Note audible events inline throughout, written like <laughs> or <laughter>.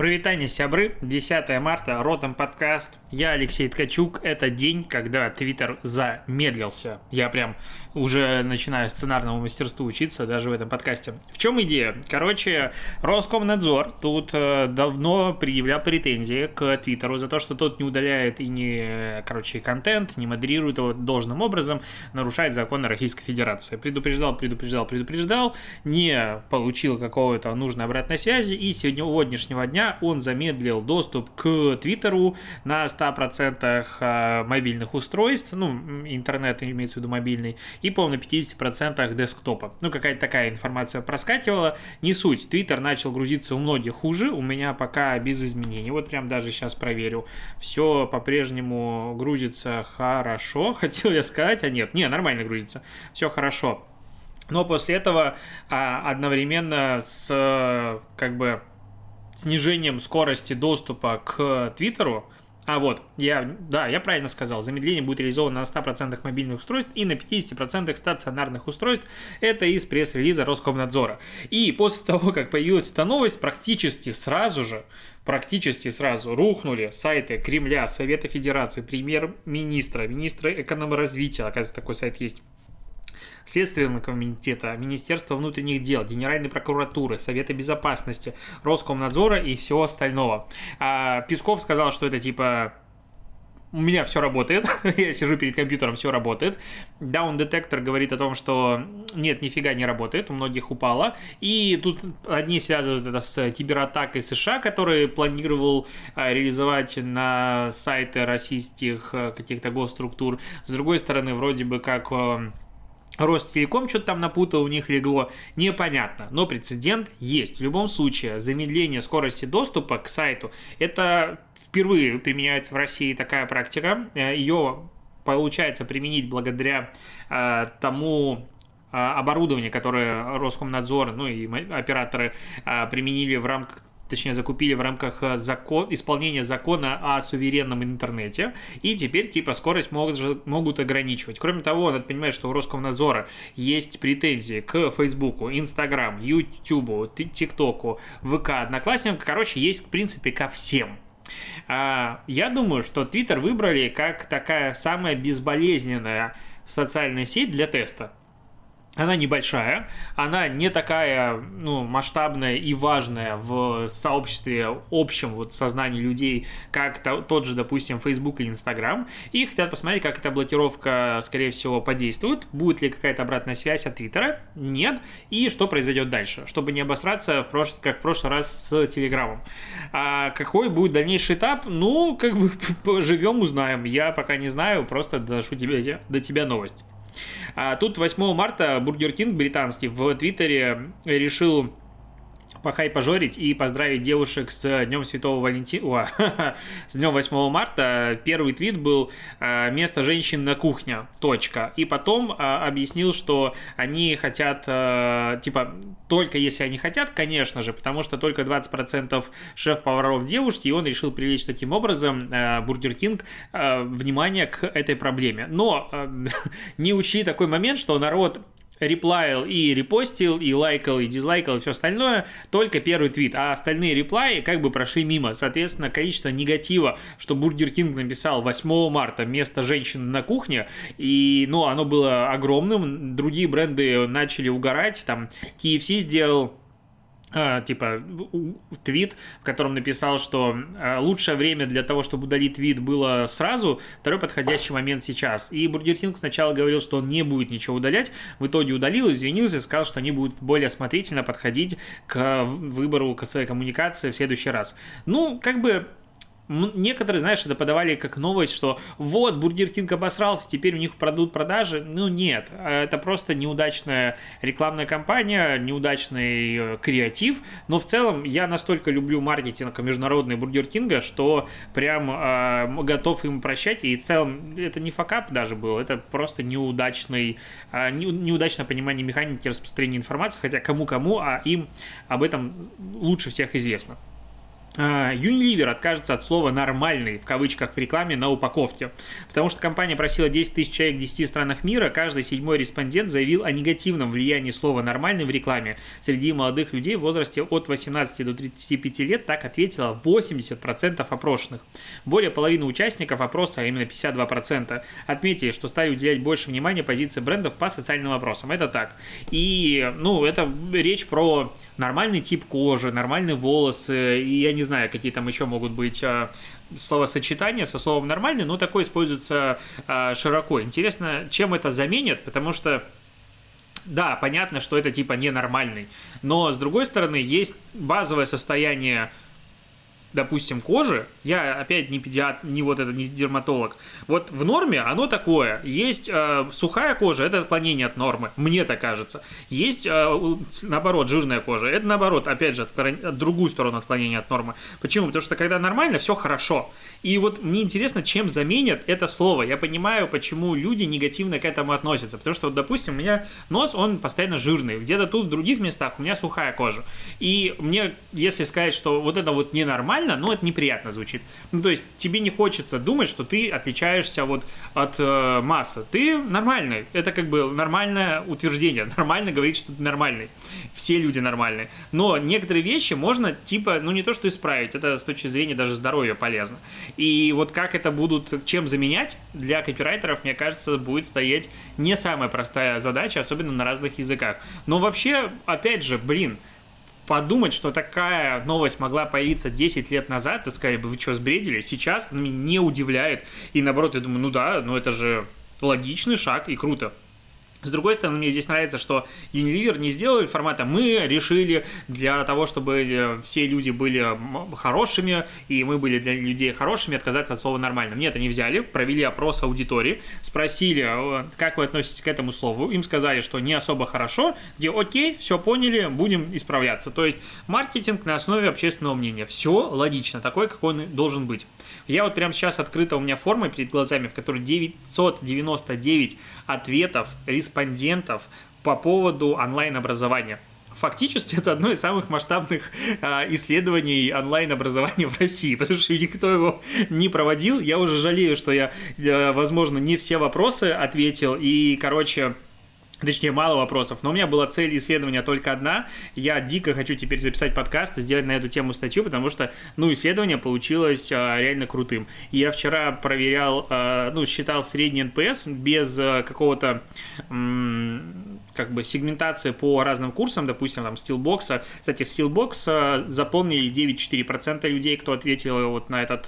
Провитание сябры, 10 марта, Ротом подкаст. Я Алексей Ткачук. Это день, когда Твиттер замедлился. Я прям уже начинаю сценарному мастерству учиться даже в этом подкасте. В чем идея? Короче, Роскомнадзор тут э, давно предъявлял претензии к Твиттеру за то, что тот не удаляет и не, короче, контент, не модерирует его должным образом, нарушает законы Российской Федерации. Предупреждал, предупреждал, предупреждал, не получил какого-то нужной обратной связи, и сегодняшнего дня он замедлил доступ к Твиттеру на 100% а, мобильных устройств, ну, интернет имеется в виду мобильный, и, по-моему, на 50% десктопа. Ну, какая-то такая информация проскакивала. Не суть. Твиттер начал грузиться у многих хуже, у меня пока без изменений. Вот прям даже сейчас проверю. Все по-прежнему грузится хорошо, <laughs> хотел я сказать, а нет, не, нормально грузится. Все хорошо. Но после этого а, одновременно с как бы снижением скорости доступа к Твиттеру, а вот, я, да, я правильно сказал, замедление будет реализовано на 100% мобильных устройств и на 50% стационарных устройств. Это из пресс-релиза Роскомнадзора. И после того, как появилась эта новость, практически сразу же, практически сразу рухнули сайты Кремля, Совета Федерации, премьер-министра, министра экономоразвития, оказывается, такой сайт есть, Следственного комитета, Министерства внутренних дел, Генеральной прокуратуры, Совета безопасности, Роскомнадзора и всего остального. А Песков сказал, что это типа у меня все работает, <laughs> я сижу перед компьютером, все работает. Down детектор говорит о том, что нет, нифига не работает, у многих упало. И тут одни связывают это с кибератакой США, который планировал а, реализовать на сайты российских а, каких-то госструктур. С другой стороны, вроде бы как а, Ростелеком что-то там напутал, у них легло, непонятно, но прецедент есть. В любом случае, замедление скорости доступа к сайту, это впервые применяется в России такая практика, э, ее получается применить благодаря э, тому э, оборудование, которое Роскомнадзор, ну и операторы э, применили в рамках точнее, закупили в рамках э, закон, исполнения закона о суверенном интернете, и теперь, типа, скорость могут, могут ограничивать. Кроме того, надо понимать, что у Роскомнадзора есть претензии к Фейсбуку, Инстаграм, Ютубу, ТикТоку, ВК, Одноклассникам, короче, есть, в принципе, ко всем. А, я думаю, что Твиттер выбрали как такая самая безболезненная социальная сеть для теста. Она небольшая, она не такая ну, масштабная и важная в сообществе общем вот сознании людей, как то, тот же, допустим, Facebook или Instagram, и хотят посмотреть, как эта блокировка, скорее всего, подействует, будет ли какая-то обратная связь от Твиттера, нет, и что произойдет дальше, чтобы не обосраться, в прош... как в прошлый раз с Телеграмом. А какой будет дальнейший этап? Ну, как бы <laughs> живем, узнаем. Я пока не знаю, просто доношу тебе, до тебя новость. А тут 8 марта Бургер Кинг британский в Твиттере решил похайпожорить и поздравить девушек с Днем Святого Валентина, <laughs> с Днем 8 марта. Первый твит был а, «Место женщин на кухне. Точка». И потом а, объяснил, что они хотят, типа, только если они хотят, конечно же, потому что только 20% шеф-поваров девушки, и он решил привлечь таким образом Бургер Кинг внимание к этой проблеме. Но <laughs> не учли такой момент, что народ реплаил и репостил, и лайкал, и дизлайкал, и все остальное, только первый твит, а остальные реплаи как бы прошли мимо. Соответственно, количество негатива, что Бургер Кинг написал 8 марта место женщины на кухне, и, ну, оно было огромным, другие бренды начали угорать, там, KFC сделал типа твит, в котором написал, что а, лучшее время для того, чтобы удалить твит, было сразу, второй подходящий момент сейчас. И Бургер Кинг сначала говорил, что он не будет ничего удалять, в итоге удалил, извинился и сказал, что они будут более осмотрительно подходить к выбору к своей коммуникации в следующий раз. Ну, как бы некоторые, знаешь, это подавали как новость, что вот, Бургер Кинг обосрался, теперь у них упадут продажи. Ну, нет, это просто неудачная рекламная кампания, неудачный э, креатив, но в целом я настолько люблю маркетинг международный Бургер Кинга, что прям э, готов им прощать, и в целом это не fuckup даже был, это просто неудачный, э, не, неудачное понимание механики распространения информации, хотя кому-кому, а им об этом лучше всех известно. А, Unilever откажется от слова «нормальный» в кавычках в рекламе на упаковке, потому что компания просила 10 тысяч человек в 10 странах мира, каждый седьмой респондент заявил о негативном влиянии слова «нормальный» в рекламе. Среди молодых людей в возрасте от 18 до 35 лет так ответило 80% опрошенных. Более половины участников опроса, а именно 52%, отметили, что стали уделять больше внимания позиции брендов по социальным вопросам. Это так. И, ну, это речь про нормальный тип кожи, нормальные волосы, и я не знаю, какие там еще могут быть а, словосочетания со словом нормальный, но такое используется а, широко. Интересно, чем это заменит, потому что да, понятно, что это типа ненормальный, но с другой стороны есть базовое состояние допустим, кожи, я опять не педиат, не вот это, не дерматолог, вот в норме оно такое. Есть э, сухая кожа, это отклонение от нормы, мне так кажется. Есть, э, наоборот, жирная кожа, это наоборот, опять же, от, от другую сторону отклонения от нормы. Почему? Потому что когда нормально, все хорошо. И вот мне интересно, чем заменят это слово. Я понимаю, почему люди негативно к этому относятся. Потому что, вот, допустим, у меня нос, он постоянно жирный. Где-то тут, в других местах у меня сухая кожа. И мне, если сказать, что вот это вот ненормально, ну, это неприятно звучит. Ну, то есть, тебе не хочется думать, что ты отличаешься вот от э, массы. Ты нормальный. Это как бы нормальное утверждение. <laughs> Нормально говорить, что ты нормальный. Все люди нормальные. Но некоторые вещи можно, типа, ну, не то, что исправить. Это с точки зрения даже здоровья полезно. И вот как это будут, чем заменять, для копирайтеров, мне кажется, будет стоять не самая простая задача, особенно на разных языках. Но вообще, опять же, блин, подумать, что такая новость могла появиться 10 лет назад, ты сказали бы, вы что, сбредили? Сейчас она меня не удивляет. И наоборот, я думаю, ну да, ну это же логичный шаг и круто. С другой стороны, мне здесь нравится, что Unilever не сделали формата «мы решили для того, чтобы э, все люди были хорошими, и мы были для людей хорошими, отказаться от слова «нормально». Нет, они взяли, провели опрос аудитории, спросили, э, как вы относитесь к этому слову, им сказали, что не особо хорошо, где «окей, все поняли, будем исправляться». То есть маркетинг на основе общественного мнения. Все логично, такой, какой он должен быть. Я вот прямо сейчас открыта у меня форма перед глазами, в которой 999 ответов респондентов по поводу онлайн-образования. Фактически это одно из самых масштабных э, исследований онлайн-образования в России, потому что никто его не проводил. Я уже жалею, что я, э, возможно, не все вопросы ответил. И, короче, Точнее, мало вопросов. Но у меня была цель исследования только одна. Я дико хочу теперь записать подкаст и сделать на эту тему статью, потому что, ну, исследование получилось а, реально крутым. Я вчера проверял, а, ну, считал средний NPS без а, какого-то, как бы, сегментации по разным курсам, допустим, там, стилбокса. Кстати, стилбокс а, заполнили 9,4% людей, кто ответил вот на этот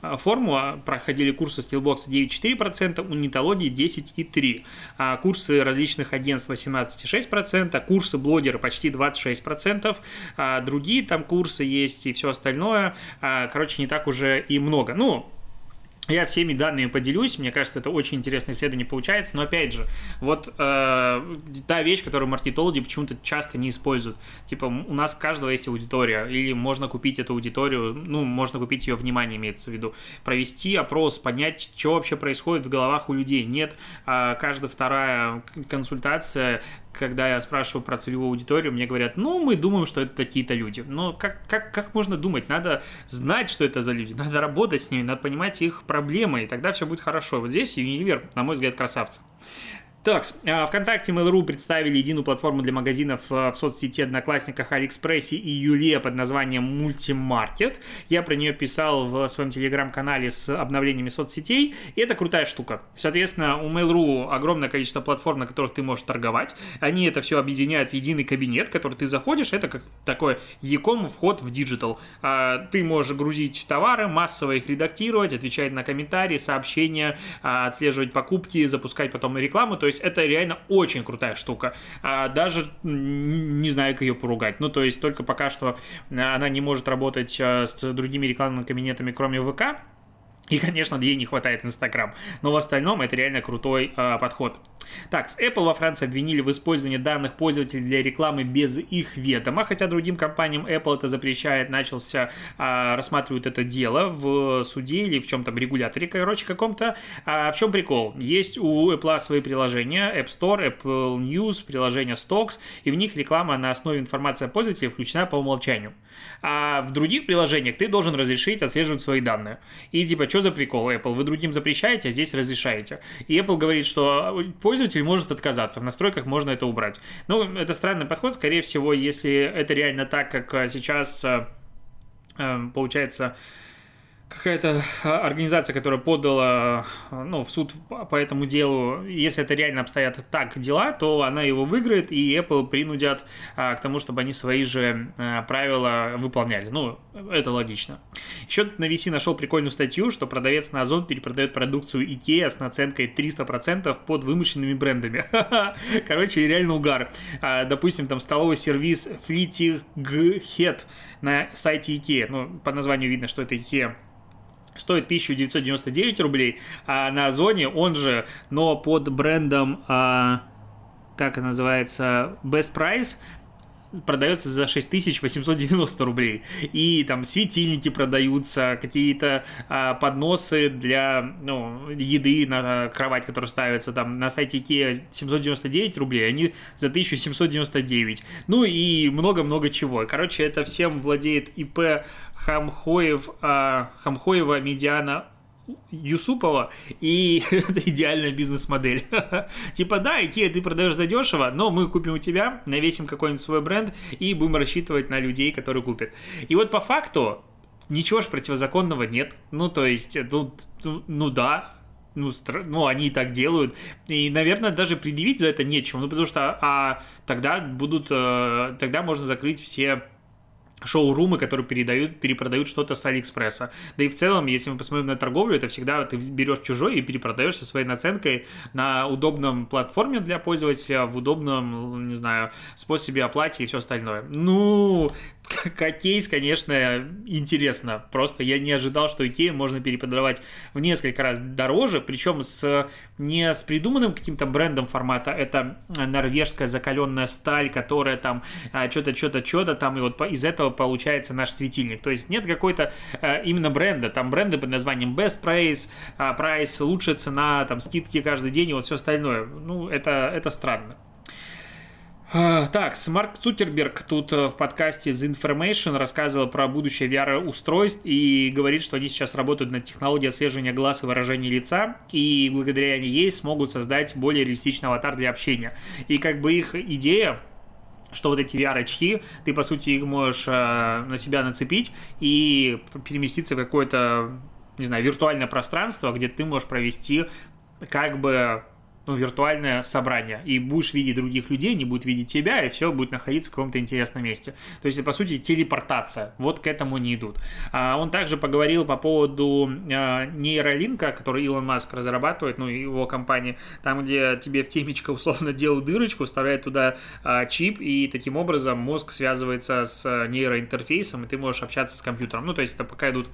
а, а, форму, проходили курсы Steelbox 9,4%, у нетологии 10,3%, а курсы различных агентств 18,6%, курсы блогера почти 26%, а другие там курсы есть и все остальное, а, короче, не так уже и много. Ну, я всеми данными поделюсь, мне кажется, это очень интересное исследование получается, но опять же, вот э, та вещь, которую маркетологи почему-то часто не используют. Типа, у нас у каждого есть аудитория, или можно купить эту аудиторию, ну, можно купить ее внимание, имеется в виду, провести опрос, понять, что вообще происходит в головах у людей. Нет, э, каждая вторая консультация когда я спрашиваю про целевую аудиторию, мне говорят, ну, мы думаем, что это такие-то люди. Но как, как, как можно думать? Надо знать, что это за люди, <laughs> надо работать с ними, надо понимать их проблемы, и тогда все будет хорошо. Вот здесь Unilever, на мой взгляд, красавцы. Так, а, ВКонтакте Mail.ru представили единую платформу для магазинов а, в соцсети Одноклассниках, Алиэкспрессе и Юле под названием Мультимаркет. Я про нее писал в своем телеграм-канале с обновлениями соцсетей, и это крутая штука. Соответственно, у Mail.ru огромное количество платформ, на которых ты можешь торговать. Они это все объединяют в единый кабинет, в который ты заходишь, это как такой e-com вход в диджитал. А, ты можешь грузить товары, массово их редактировать, отвечать на комментарии, сообщения, отслеживать покупки, запускать потом рекламу, то есть это реально очень крутая штука. А, даже не знаю, как ее поругать. Ну, то есть только пока что она не может работать а, с другими рекламными кабинетами, кроме ВК. И, конечно, ей не хватает Инстаграм. Но в остальном это реально крутой подход. Так, с Apple во Франции обвинили в использовании данных пользователей для рекламы без их ведома, хотя другим компаниям Apple это запрещает, начался, а, рассматривают это дело в суде или в чем-то регуляторе, короче, каком-то. А в чем прикол? Есть у Apple свои приложения, App Store, Apple News, приложение Stocks, и в них реклама на основе информации о пользователе включена по умолчанию. А в других приложениях ты должен разрешить отслеживать свои данные. И типа, что за прикол, Apple? Вы другим запрещаете, а здесь разрешаете. И Apple говорит, что пользователь может отказаться, в настройках можно это убрать. Ну, это странный подход, скорее всего, если это реально так, как а, сейчас а, а, получается какая-то а, организация, которая подала а, ну, в суд по этому делу, если это реально обстоят так дела, то она его выиграет, и Apple принудят а, к тому, чтобы они свои же а, правила выполняли. Ну, это логично. Еще на VC нашел прикольную статью, что продавец на Озон перепродает продукцию IKEA с наценкой 300% под вымышленными брендами. Короче, реально угар. А, допустим, там столовый сервис Fleeting Head на сайте IKEA. Ну, по названию видно, что это IKEA стоит 1999 рублей, а на Озоне он же, но под брендом, а, как называется, Best Price, продается за 6890 рублей. И там светильники продаются, какие-то а, подносы для ну, еды на кровать, которая ставится там на сайте IKEA 799 рублей, они за 1799. Ну и много-много чего. Короче, это всем владеет ИП Хамхоев, а, Хамхоева Медиана Юсупова, и <laughs> это идеальная бизнес-модель. <laughs> типа, да, Икея ты продаешь задешево, но мы купим у тебя, навесим какой-нибудь свой бренд и будем рассчитывать на людей, которые купят. И вот по факту ничего ж противозаконного нет. Ну, то есть, ну, ну, ну да, ну, стр... ну, они и так делают. И, наверное, даже предъявить за это нечего. Ну, потому что а, тогда будут, а, тогда можно закрыть все шоурумы, которые передают, перепродают что-то с Алиэкспресса. Да и в целом, если мы посмотрим на торговлю, это всегда ты берешь чужой и перепродаешь со своей наценкой на удобном платформе для пользователя, в удобном, не знаю, способе оплаты и все остальное. Ну, <laughs> как кейс, конечно, интересно. Просто я не ожидал, что Икею можно перепродавать в несколько раз дороже, причем с, не с придуманным каким-то брендом формата, это норвежская закаленная сталь, которая там а, что-то, что-то, что-то там, и вот из этого получается наш светильник. То есть нет какой-то а, именно бренда, там бренды под названием Best Price, Price, лучшая цена, там скидки каждый день и вот все остальное. Ну, это, это странно. А, так, Марк Цукерберг тут э, в подкасте The Information рассказывал про будущее VR-устройств и говорит, что они сейчас работают над технологией отслеживания глаз и выражения лица, и благодаря ей смогут создать более реалистичный аватар для общения. И как бы их идея что вот эти VR-очки, ты, по сути, их можешь э, на себя нацепить и переместиться в какое-то, не знаю, виртуальное пространство, где ты можешь провести как бы ну, виртуальное собрание, и будешь видеть других людей, не будет видеть тебя, и все будет находиться в каком-то интересном месте. То есть, по сути, телепортация. Вот к этому они идут. А он также поговорил по поводу а, нейролинка, который Илон Маск разрабатывает, ну, его компания, там, где тебе в темечко условно делают дырочку, вставляют туда а, чип, и таким образом мозг связывается с нейроинтерфейсом, и ты можешь общаться с компьютером. Ну, то есть, это пока идут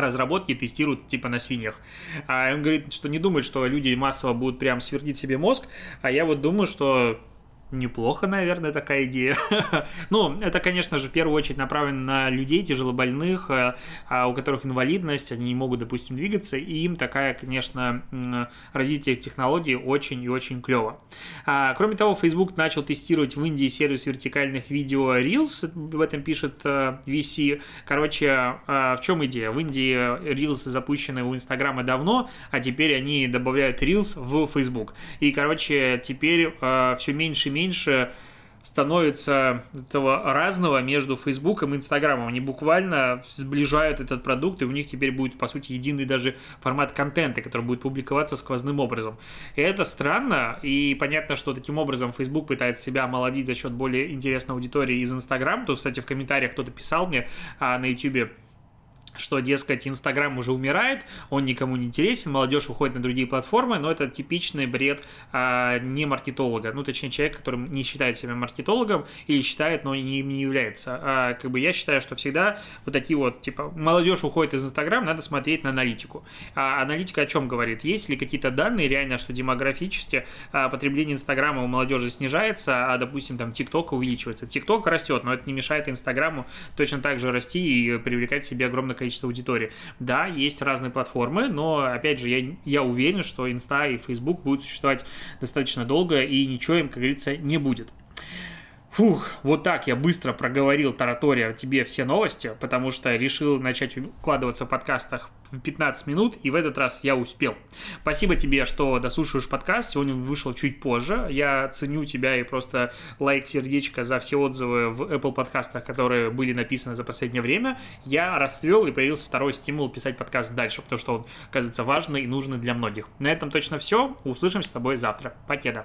разработки тестируют типа на свиньях. А он говорит, что не думает, что люди массово будут прям свердить себе мозг, а я вот думаю, что Неплохо, наверное, такая идея. <laughs> ну, это, конечно же, в первую очередь направлено на людей тяжелобольных, э, а у которых инвалидность, они не могут, допустим, двигаться, и им такая, конечно, развитие технологий очень и очень клево. А, кроме того, Facebook начал тестировать в Индии сервис вертикальных видео Reels, в этом пишет VC. Э, Короче, а, в чем идея? В Индии Reels запущены у Инстаграма давно, а теперь они добавляют Reels в Facebook. И, короче, теперь э, все меньше и меньше меньше становится этого разного между Фейсбуком и Инстаграмом. Они буквально сближают этот продукт, и у них теперь будет, по сути, единый даже формат контента, который будет публиковаться сквозным образом. И это странно, и понятно, что таким образом Facebook пытается себя омолодить за счет более интересной аудитории из Инстаграм. То, кстати, в комментариях кто-то писал мне а, на YouTube, что, дескать, Инстаграм уже умирает, он никому не интересен, молодежь уходит на другие платформы, но это типичный бред а, не маркетолога, ну, точнее, человек, который не считает себя маркетологом или считает, но не, не является. А, как бы я считаю, что всегда вот такие вот, типа, молодежь уходит из Инстаграма, надо смотреть на аналитику. А аналитика о чем говорит? Есть ли какие-то данные реально, что демографически а, потребление Инстаграма у молодежи снижается, а, допустим, там, ТикТок увеличивается? ТикТок растет, но это не мешает Инстаграму точно так же расти и привлекать к себе огромное количество аудитории. Да, есть разные платформы, но, опять же, я, я уверен, что Инста и Facebook будут существовать достаточно долго, и ничего им, как говорится, не будет. Фух, вот так я быстро проговорил таратория тебе все новости, потому что решил начать укладываться в подкастах в 15 минут, и в этот раз я успел. Спасибо тебе, что дослушиваешь подкаст. Сегодня вышел чуть позже. Я ценю тебя и просто лайк, сердечко за все отзывы в Apple подкастах, которые были написаны за последнее время. Я расцвел и появился второй стимул писать подкаст дальше, потому что он, оказывается, важный и нужный для многих. На этом точно все. Услышимся с тобой завтра. Покеда.